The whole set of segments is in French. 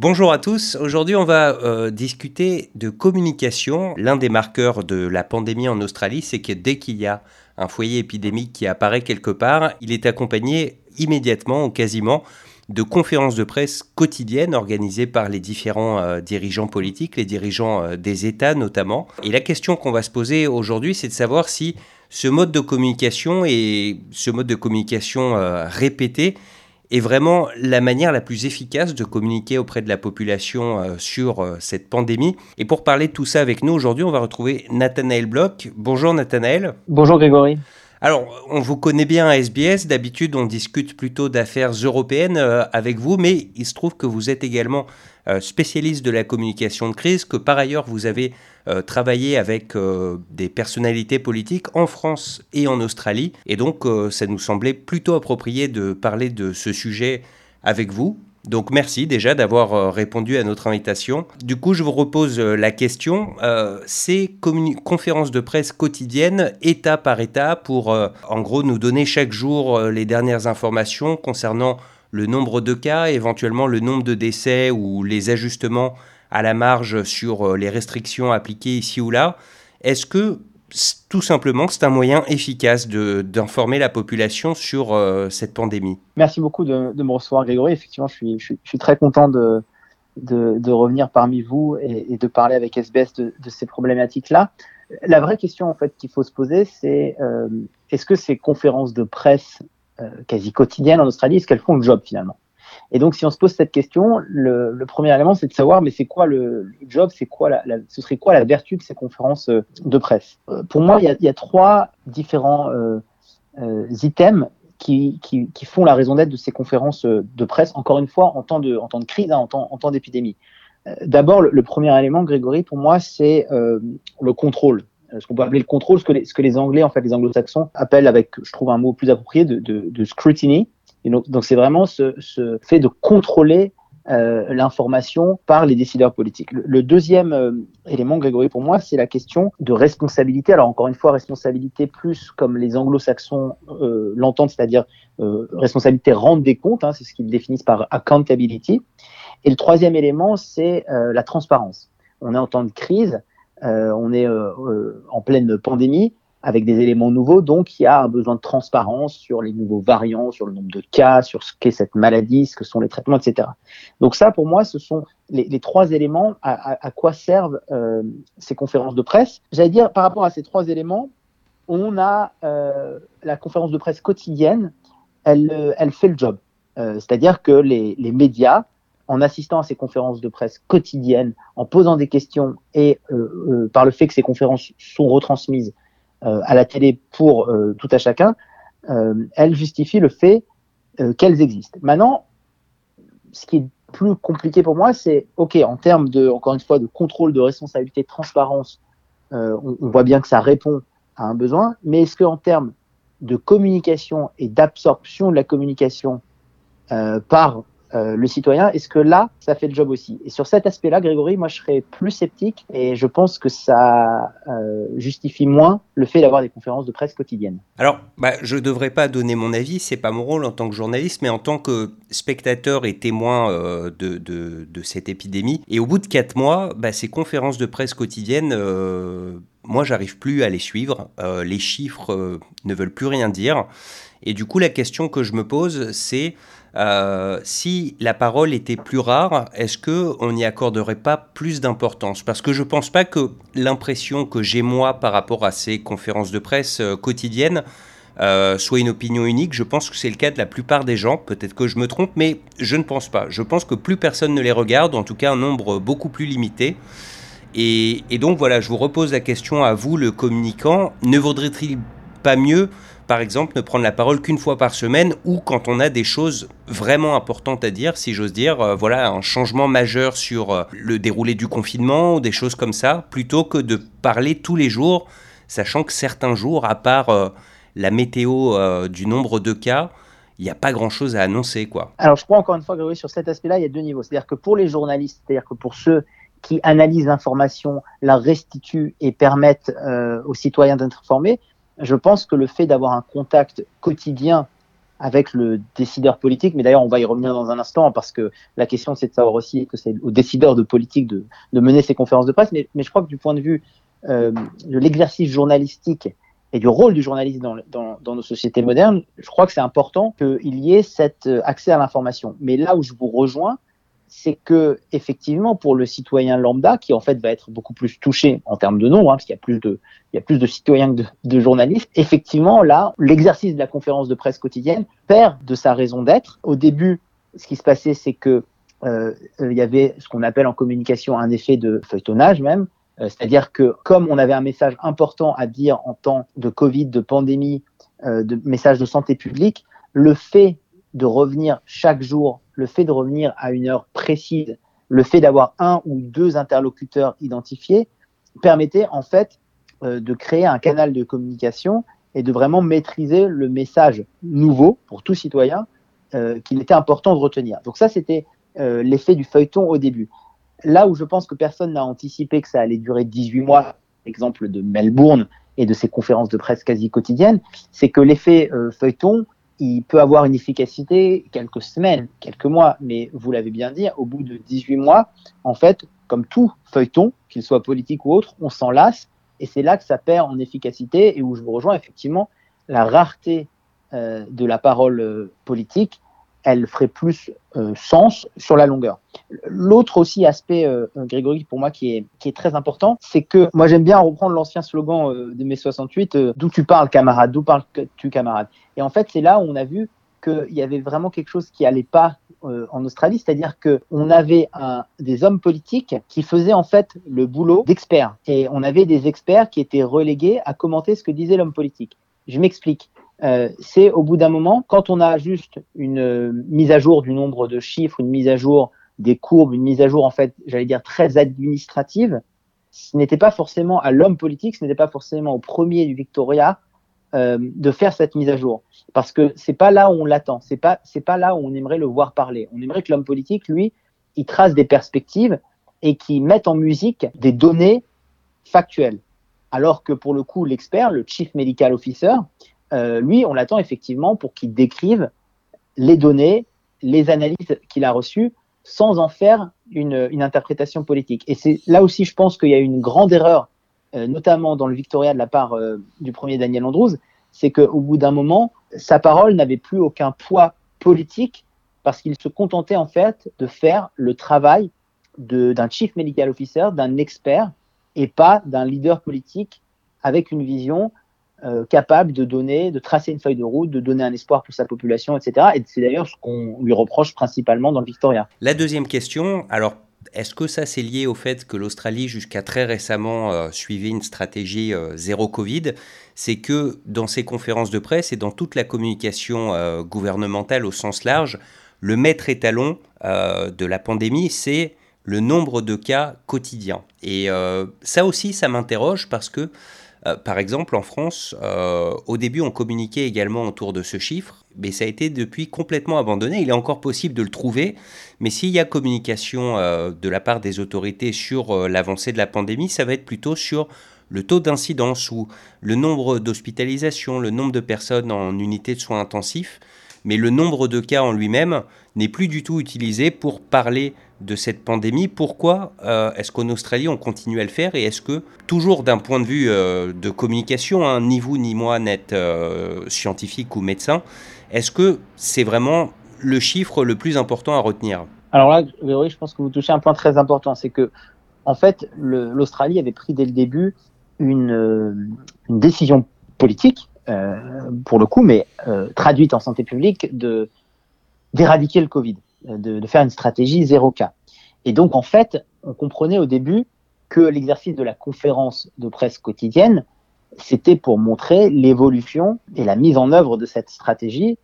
Bonjour à tous. Aujourd'hui, on va euh, discuter de communication. L'un des marqueurs de la pandémie en Australie, c'est que dès qu'il y a un foyer épidémique qui apparaît quelque part, il est accompagné immédiatement ou quasiment de conférences de presse quotidiennes organisées par les différents euh, dirigeants politiques, les dirigeants euh, des États notamment. Et la question qu'on va se poser aujourd'hui, c'est de savoir si ce mode de communication et ce mode de communication répété est vraiment la manière la plus efficace de communiquer auprès de la population sur cette pandémie. Et pour parler de tout ça avec nous aujourd'hui, on va retrouver Nathanaël Bloch. Bonjour Nathanaël. Bonjour Grégory. Alors, on vous connaît bien à SBS. D'habitude, on discute plutôt d'affaires européennes euh, avec vous, mais il se trouve que vous êtes également euh, spécialiste de la communication de crise, que par ailleurs, vous avez euh, travaillé avec des personnalités politiques en France et en Australie. Et donc, ça nous semblait plutôt approprié de parler de ce sujet avec vous. Donc merci déjà d'avoir euh, répondu à notre invitation. Du coup, je vous repose euh, la question. Euh, ces conférences de presse quotidiennes, état par état, pour en gros nous donner chaque jour les dernières informations concernant le nombre de cas, éventuellement le nombre de décès ou les ajustements à la marge sur les restrictions appliquées ici ou là. Est-ce que tout simplement, c'est un moyen efficace d'informer la population sur euh, cette pandémie? Merci beaucoup de, me recevoir, Grégory. Effectivement, je suis, je suis, très content de, de, revenir parmi vous et, de parler avec SBS de, ces problématiques-là. La vraie question en fait qu'il faut se poser, c'est euh, est-ce que ces conférences de presse euh, quasi quotidiennes en Australie, est-ce qu'elles font le job finalement? Et donc, si on se pose cette question, le, le premier élément, c'est de savoir, mais c'est quoi le, job, c'est quoi la, ce serait quoi la vertu de ces conférences euh, de presse? Euh, Pour moi, il y a, y a trois différents euh, euh, items qui, qui, qui, font la raison d'être de ces conférences de presse. Encore une fois, en temps de, en temps de crise, hein, en temps, en temps d'épidémie. D'abord, le, premier élément, Grégory, pour moi, c'est euh, le contrôle ce qu'on peut appeler le contrôle, ce que les, Anglais, en fait, les Anglo-Saxons appellent avec, je trouve un mot plus approprié, de, de, de scrutiny, donc, c'est vraiment ce, fait de contrôler euh, l'information par les décideurs politiques. Le, deuxième euh, élément, Grégory, pour moi, c'est la question de responsabilité. Alors encore une fois, responsabilité plus comme les anglo-saxons euh, l'entendent, c'est-à-dire responsabilité rendre des comptes, hein, c'est ce qu'ils définissent par accountability. Et le troisième élément, c'est la transparence. On est en temps de crise, on est en pleine pandémie avec des éléments nouveaux. Donc, il y a un besoin de transparence sur les nouveaux variants, sur le nombre de cas, sur ce qu'est cette maladie, ce que sont les traitements, etc. Donc ça, pour moi, ce sont les, trois éléments à, quoi servent euh, ces conférences de presse. J'allais dire, par rapport à ces trois éléments, on a euh, la conférence de presse quotidienne, elle, fait le job. Euh, c'est-à-dire que les médias, en assistant à ces conférences de presse quotidiennes, en posant des questions et par le fait que ces conférences sont retransmises euh, à la télé pour euh, tout à chacun, euh, elle justifie le fait qu'elles existent. Maintenant, ce qui est plus compliqué pour moi, c'est, OK, en termes de, encore une fois, de contrôle, de responsabilité, de transparence, on, voit bien que ça répond à un besoin, mais est-ce qu'en termes de communication et d'absorption de la communication euh, par euh, le citoyen, est-ce que là, ça fait le job aussi? Et sur cet aspect-là, Grégory, moi, je serais plus sceptique et je pense que ça euh, justifie moins le fait d'avoir des conférences de presse quotidiennes. Alors, bah, je ne devrais pas donner mon avis, c'est pas mon rôle en tant que journaliste, mais en tant que spectateur et témoin euh, de, cette épidémie. Et au bout de quatre mois, bah, ces conférences de presse quotidiennes moi, j'arrive plus à les suivre. les chiffres ne veulent plus rien dire. Et du coup, la question que je me pose, c'est euh, si la parole était plus rare, est-ce qu'on n'y accorderait pas plus d'importance? Parce que je ne pense pas que l'impression que j'ai moi par rapport à ces conférences de presse euh, quotidiennes euh, soit une opinion unique. Je pense que c'est le cas de la plupart des gens. Peut-être que je me trompe, mais je ne pense pas. Je pense que plus personne ne les regarde, en tout cas un nombre beaucoup plus limité. Et, et donc voilà, je vous repose la question à vous, le communicant. Ne vaudrait-il pas mieux par exemple, ne prendre la parole qu'une fois par semaine ou quand on a des choses vraiment importantes à dire, si j'ose dire, euh, voilà, un changement majeur sur euh, le déroulé du confinement ou des choses comme ça, plutôt que de parler tous les jours, sachant que certains jours, à part euh, la météo du nombre de cas, il n'y a pas grand-chose à annoncer. quoi. Alors je crois encore une fois, Grégory, sur cet aspect-là, il y a deux niveaux. C'est-à-dire que pour les journalistes, c'est-à-dire que pour ceux qui analysent l'information, la restituent et permettent aux citoyens d'être informés, je pense que le fait d'avoir un contact quotidien avec le décideur politique, mais d'ailleurs on va y revenir dans un instant parce que la question c'est de savoir aussi que c'est au décideur de politique de, mener ces conférences de presse, mais, je crois que du point de vue euh, de l'exercice journalistique et du rôle du journaliste dans nos sociétés modernes, je crois que c'est important qu'il y ait cet euh, accès à l'information. Mais là où je vous rejoins, c'est que effectivement pour le citoyen lambda qui en fait va être beaucoup plus touché en termes de nombre hein, parce qu'il y a plus de il y a plus de citoyens que de, de journalistes effectivement là l'exercice de la conférence de presse quotidienne perd de sa raison d'être. Au début ce qui se passait c'est que euh, il y avait ce qu'on appelle en communication un effet de feuilletonnage même. Euh, c'est-à-dire que comme on avait un message important à dire en temps de Covid de pandémie euh, de message de santé publique le fait de revenir chaque jour, le fait de revenir à une heure précise, le fait d'avoir un ou deux interlocuteurs identifiés permettait en fait euh, de créer un canal de communication et de vraiment maîtriser le message nouveau pour tout citoyen euh, qu'il était important de retenir. Donc ça, c'était euh, l'effet du feuilleton au début. Là où je pense que personne n'a anticipé que ça allait durer 18 mois, exemple de Melbourne et de ses conférences de presse quasi quotidiennes, c'est que l'effet feuilleton, il peut avoir une efficacité quelques semaines, quelques mois, mais vous l'avez bien dit, au bout de 18 mois, en fait, comme tout feuilleton, qu'il soit politique ou autre, on s'en lasse, et c'est là que ça perd en efficacité, et où je vous rejoins effectivement, la rareté euh, de la parole euh, politique, elle ferait plus euh, sens sur la longueur. L'autre aussi aspect, euh, Grégory, pour moi qui est, très important, c'est que moi j'aime bien reprendre l'ancien slogan euh, de mai 68, euh, d'où tu parles camarade, d'où parles-tu camarade. Et en fait c'est là où on a vu qu'il y avait vraiment quelque chose qui allait pas en Australie, c'est-à-dire que on avait des hommes politiques qui faisaient en fait le boulot d'experts, et on avait des experts qui étaient relégués à commenter ce que disait l'homme politique. Je m'explique. Euh, c'est au bout d'un moment, quand on a juste une euh, mise à jour du nombre de chiffres, une mise à jour des courbes, une mise à jour en fait, j'allais dire très administrative, ce n'était pas forcément à l'homme politique, ce n'était pas forcément au premier du Victoria euh, de faire cette mise à jour, parce que c'est pas là où on l'attend, c'est pas c'est pas là où on aimerait le voir parler. On aimerait que l'homme politique, lui, il trace des perspectives et qui mette en musique des données factuelles. Alors que pour le coup, l'expert, le chief medical officer, euh, lui, on l'attend effectivement pour qu'il décrive les données, les analyses qu'il a reçues, sans en faire une, interprétation politique. Et c'est là aussi, je pense qu'il y a une grande erreur, euh, notamment dans le Victoria de la part euh, du premier Daniel Andrews, c'est qu'au bout d'un moment, sa parole n'avait plus aucun poids politique parce qu'il se contentait en fait de faire le travail d'un chief medical officer, d'un expert, et pas d'un leader politique avec une vision euh, capable de donner, de tracer une feuille de route, de donner un espoir pour sa population, etc. Et c'est d'ailleurs ce qu'on lui reproche principalement dans le Victoria. La deuxième question, alors est-ce que ça c'est lié au fait que l'Australie jusqu'à très récemment euh, suivait une stratégie euh, zéro Covid? C'est que dans ses conférences de presse et dans toute la communication euh, gouvernementale au sens large, le maître étalon de la pandémie, c'est le nombre de cas quotidiens. Et ça aussi, ça m'interroge parce que euh, par exemple, en France, euh, au début, on communiquait également autour de ce chiffre, mais ça a été depuis complètement abandonné. Il est encore possible de le trouver, mais s'il y a communication euh, de la part des autorités sur l'avancée de la pandémie, ça va être plutôt sur le taux d'incidence ou le nombre d'hospitalisations, le nombre de personnes en unité de soins intensifs, mais le nombre de cas en lui-même n'est plus du tout utilisé pour parler de cette pandémie. Pourquoi euh, est-ce qu'en Australie on continue à le faire et est-ce que toujours d'un point de vue euh, de communication, hein, ni vous ni moi n'êtes euh, scientifique ou médecin, est-ce que c'est vraiment le chiffre le plus important à retenir? Alors là, oui, je pense que vous touchez un point très important, c'est que en fait l'Australie avait pris dès le début une, euh, décision politique pour le coup, mais traduite en santé publique, d'éradiquer le Covid, de, de, faire une stratégie zéro cas. Et donc, en fait, on comprenait au début que l'exercice de la conférence de presse quotidienne, c'était pour montrer l'évolution et la mise en œuvre de cette stratégie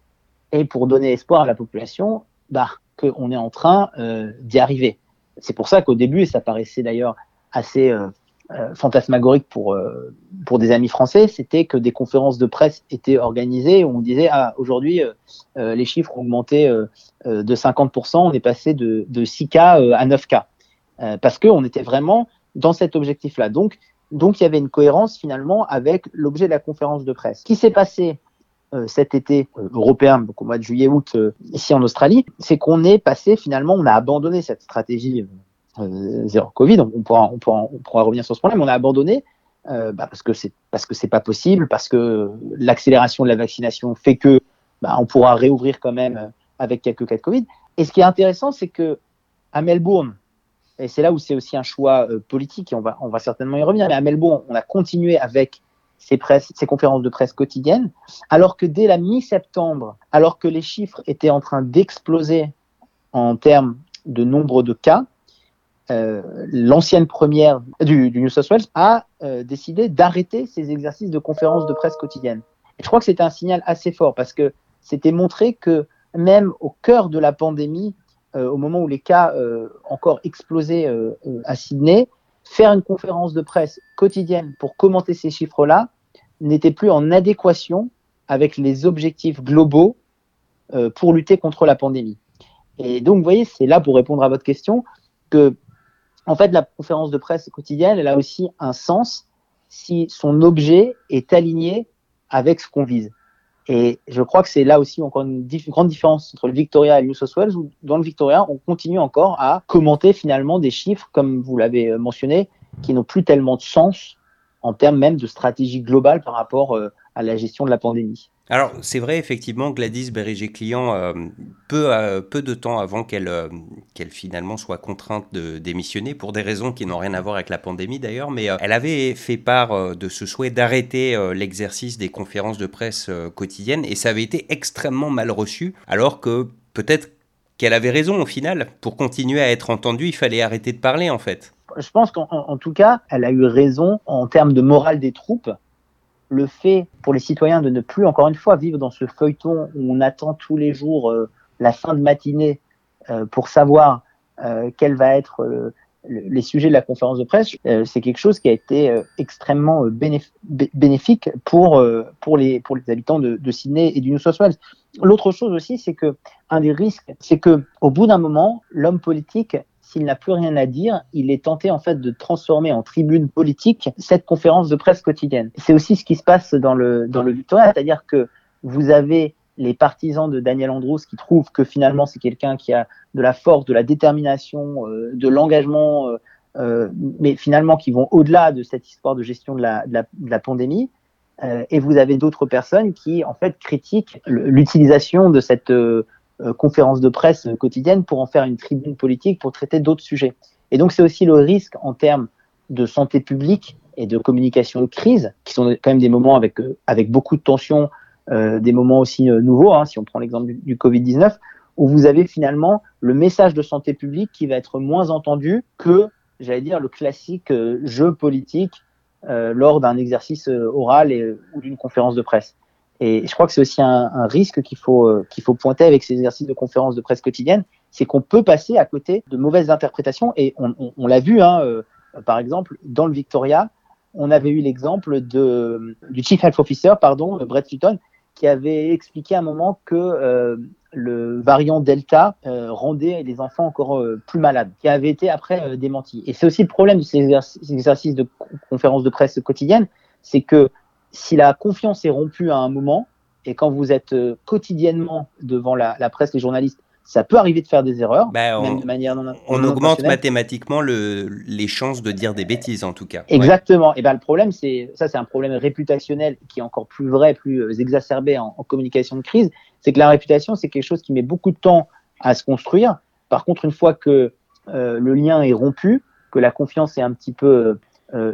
et pour donner espoir à la population bah, qu'on est en train euh, d'y arriver. C'est pour ça qu'au début, ça paraissait d'ailleurs assez euh, euh, fantasmagorique pour, euh, pour des amis français, c'était que des conférences de presse étaient organisées où on disait ah, aujourd'hui euh, les chiffres ont augmenté de 50%, on est passé de, de 6K à 9K. parce qu'on était vraiment dans cet objectif-là. Donc, donc il y avait une cohérence finalement avec l'objet de la conférence de presse. Ce qui s'est passé cet été européen, donc au mois de juillet-août, ici en Australie, c'est qu'on est passé finalement, on a abandonné cette stratégie zéro Covid. On pourra, on, pourra, on pourra revenir sur ce problème. On a abandonné bah parce que c'est parce que c'est pas possible, parce que l'accélération de la vaccination fait que bah, on pourra réouvrir quand même avec quelques cas de Covid. Et ce qui est intéressant, c'est que à Melbourne, et c'est là où c'est aussi un choix euh, politique, et on va, on va certainement y revenir, mais à Melbourne, on a continué avec ces, ces conférences de presse quotidiennes, alors que dès la mi-septembre, alors que les chiffres étaient en train d'exploser en termes de nombre de cas, euh, l'ancienne première du, New South Wales a euh, décidé d'arrêter ces exercices de conférences de presse quotidiennes. Et je crois que c'était un signal assez fort parce que c'était montré que même au cœur de la pandémie, euh, au moment où les cas euh, encore explosaient euh, à Sydney, faire une conférence de presse quotidienne pour commenter ces chiffres-là n'était plus en adéquation avec les objectifs globaux pour lutter contre la pandémie. Et donc, vous voyez, c'est là pour répondre à votre question que, en fait, la conférence de presse quotidienne, elle a aussi un sens si son objet est aligné avec ce qu'on vise. Et je crois que c'est là aussi encore une, grande différence entre le Victoria et le New South Wales, où dans le Victoria, on continue encore à commenter finalement des chiffres, comme vous l'avez euh, mentionné, qui n'ont plus tellement de sens en termes même de stratégie globale par rapport euh, à la gestion de la pandémie. Alors, c'est vrai effectivement Gladys Berger-Client, euh, peu, euh, peu de temps avant qu'elle euh, qu'elle finalement soit contrainte de démissionner, pour des raisons qui n'ont rien à voir avec la pandémie d'ailleurs, mais elle avait fait part de ce souhait d'arrêter l'exercice des conférences de presse quotidiennes, et ça avait été extrêmement mal reçu, alors que peut-être qu'elle avait raison au final. Pour continuer à être entendue, il fallait arrêter de parler en fait. Je pense qu'en tout cas, elle a eu raison en termes de morale des troupes le fait pour les citoyens de ne plus, encore une fois, vivre dans ce feuilleton où on attend tous les jours euh, la fin de matinée euh, pour savoir euh, quels vont être les sujets de la conférence de presse, c'est quelque chose qui a été extrêmement bénéfique pour, pour, les, pour les habitants de, de Sydney et du New South Wales. L'autre chose aussi, c'est que un des risques, c'est que au bout d'un moment, l'homme politique s'il n'a plus rien à dire, il est tenté en fait de transformer en tribune politique cette conférence de presse quotidienne. C'est aussi ce qui se passe dans le dans le Victoria, c'est-à-dire que vous avez les partisans de Daniel Andrews qui trouvent que finalement c'est quelqu'un qui a de la force, de la détermination, euh, de l'engagement, euh, euh, mais finalement qui vont au-delà de cette histoire de gestion de la, de la, pandémie. et vous avez d'autres personnes qui en fait critiquent l'utilisation de cette conférences de presse quotidienne pour en faire une tribune politique pour traiter d'autres sujets. Et donc c'est aussi le risque en termes de santé publique et de communication de crise, qui sont quand même des moments avec, euh, avec beaucoup de tensions, euh, des moments aussi euh, nouveaux, hein, si on prend l'exemple du, du Covid-19, où vous avez finalement le message de santé publique qui va être moins entendu que, j'allais dire, le classique jeu politique lors d'un exercice oral ou d'une conférence de presse. Et je crois que c'est aussi un, risque qu'il faut, euh, qu'il faut pointer avec ces exercices de conférences de presse quotidienne, c'est qu'on peut passer à côté de mauvaises interprétations. Et on, l'a vu, hein, euh, par exemple, dans le Victoria, on avait eu l'exemple du Chief Health Officer, pardon, Brett Sutton, qui avait expliqué à un moment que euh, le variant Delta rendait les enfants encore plus malades, qui avait été après démenti. Et c'est aussi le problème de ces exercices de conférences de presse quotidienne, c'est que si la confiance est rompue à un moment, et quand vous êtes euh, quotidiennement devant la, presse, les journalistes, ça peut arriver de faire des erreurs, ben, on, de manière on augmente mathématiquement le, les chances de dire des bêtises en tout cas. Exactement. Et ben le problème, c'est ça, c'est un problème réputationnel qui est encore plus vrai, plus euh, exacerbé en, communication de crise. C'est que la réputation, c'est quelque chose qui met beaucoup de temps à se construire. Par contre, une fois que euh, le lien est rompu, que la confiance est un petit peu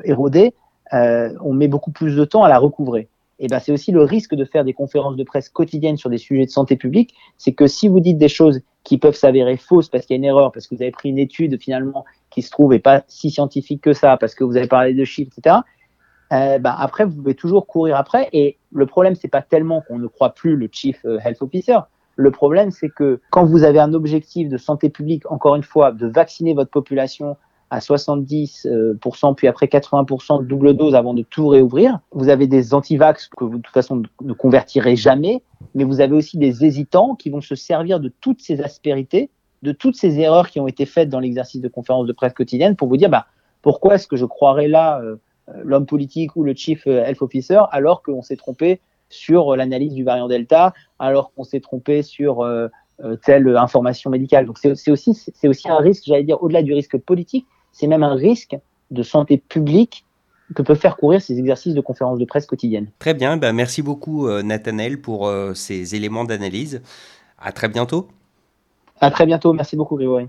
érodée, euh, on met beaucoup plus de temps à la recouvrer. Et ben, c'est aussi le risque de faire des conférences de presse quotidiennes sur des sujets de santé publique, c'est que si vous dites des choses qui peuvent s'avérer fausses parce qu'il y a une erreur, parce que vous avez pris une étude finalement qui se trouve et pas si scientifique que ça, parce que vous avez parlé de chiffres, etc. Euh, ben après, vous pouvez toujours courir après. Et le problème, c'est pas tellement qu'on ne croit plus le chief euh, health officer. Le problème, c'est que quand vous avez un objectif de santé publique, encore une fois, de vacciner votre population à 70%, euh, puis après 80% de double dose avant de tout réouvrir. Vous avez des antivax que vous, de toute façon, ne convertirez jamais, mais vous avez aussi des hésitants qui vont se servir de toutes ces aspérités, de toutes ces erreurs qui ont été faites dans l'exercice de conférence de presse quotidienne pour vous dire, bah, pourquoi est-ce que je croirais là euh, l'homme politique ou le chief euh, health officer alors qu'on s'est trompé sur l'analyse du variant Delta, alors qu'on s'est trompé sur telle information médicale? Donc c'est aussi, aussi un risque, j'allais dire, au-delà du risque politique, c'est même un risque de santé publique que peuvent faire courir ces exercices de conférence de presse quotidienne. Très bien, ben merci beaucoup Nathanaël pour ces éléments d'analyse. À très bientôt. À très bientôt, merci beaucoup Grégory.